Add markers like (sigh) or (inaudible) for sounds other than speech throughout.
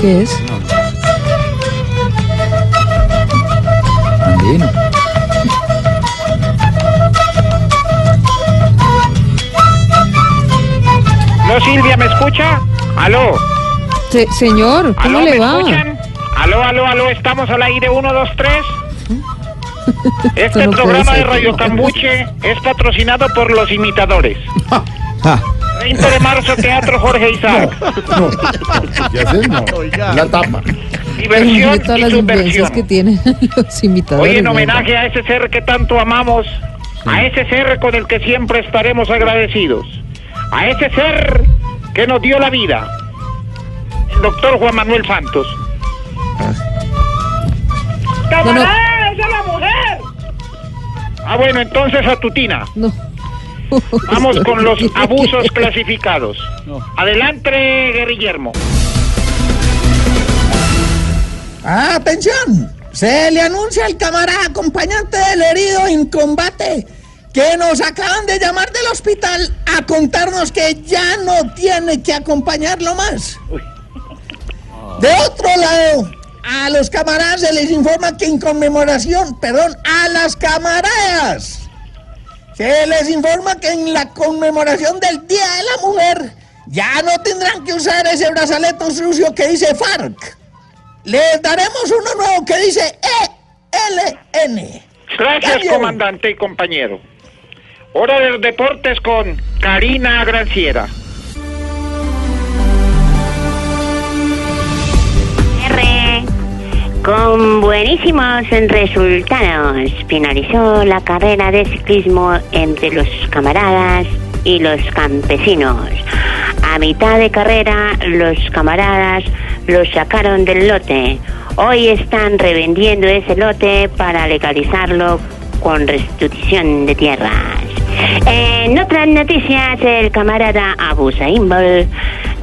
¿Esto qué es? Andino. ¿No, Silvia, me escucha? ¿Aló? Se- señor, ¿cómo ¿Aló, le me va? escuchan? ¿Aló, aló, aló? ¿Estamos al aire 1, 2, 3? Este no puede programa de ser. Radio Cambuche es patrocinado por Los Imitadores. Ah, 20 de marzo, Teatro Jorge Isaac. ya sé, no. La tapa. Diversión Mire todas y las subversión. que tienen (laughs) los imitadores. Hoy en ¿no? homenaje a ese ser que tanto amamos, a ese ser con el que siempre estaremos agradecidos, a ese ser que nos dio la vida, el doctor Juan Manuel Santos. ¡Camarada, esa es la mujer! Ah, bueno, entonces a Tutina. No. Vamos con los abusos clasificados. Adelante, Guillermo. Atención, se le anuncia al camarada acompañante del herido en combate que nos acaban de llamar del hospital a contarnos que ya no tiene que acompañarlo más. De otro lado, a los camaradas se les informa que en conmemoración, perdón, a las camaradas, se les informa que en la conmemoración del Día de la Mujer ya no tendrán que usar ese brazalete sucio que dice FARC. Les daremos uno nuevo que dice ELN. Gracias, Cambio. comandante y compañero. Hora de los deportes con Karina Granciera. Con buenísimos resultados finalizó la carrera de ciclismo entre los camaradas y los campesinos. A mitad de carrera, los camaradas los sacaron del lote. Hoy están revendiendo ese lote para legalizarlo con restitución de tierras. En otras noticias, el camarada Abu Saimbol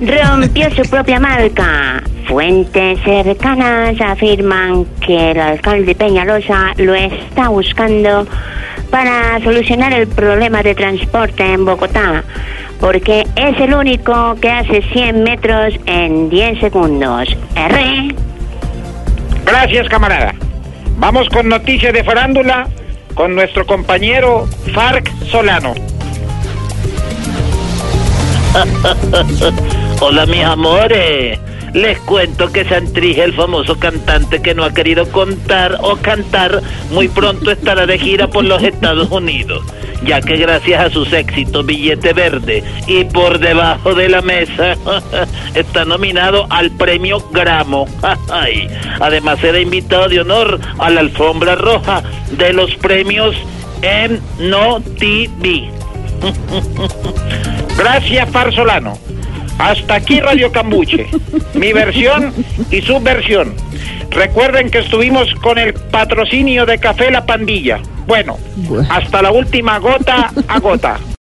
rompió su propia marca. Fuentes cercanas afirman que el alcalde Peñalosa lo está buscando para solucionar el problema de transporte en Bogotá, porque es el único que hace 100 metros en 10 segundos. R. Gracias, camarada. Vamos con noticias de farándula con nuestro compañero Farc Solano. (laughs) Hola mis amores. Les cuento que Santrige, el famoso cantante que no ha querido contar o cantar, muy pronto estará de gira por los Estados Unidos, ya que gracias a sus éxitos Billete Verde y por debajo de la mesa (laughs) está nominado al premio Gramo. (laughs) Además será invitado de honor a la alfombra roja de los premios en No TV. (laughs) Gracias, Far Solano. Hasta aquí Radio Cambuche. Mi versión y su versión. Recuerden que estuvimos con el patrocinio de Café La Pandilla. Bueno, Bueno. hasta la última gota a gota.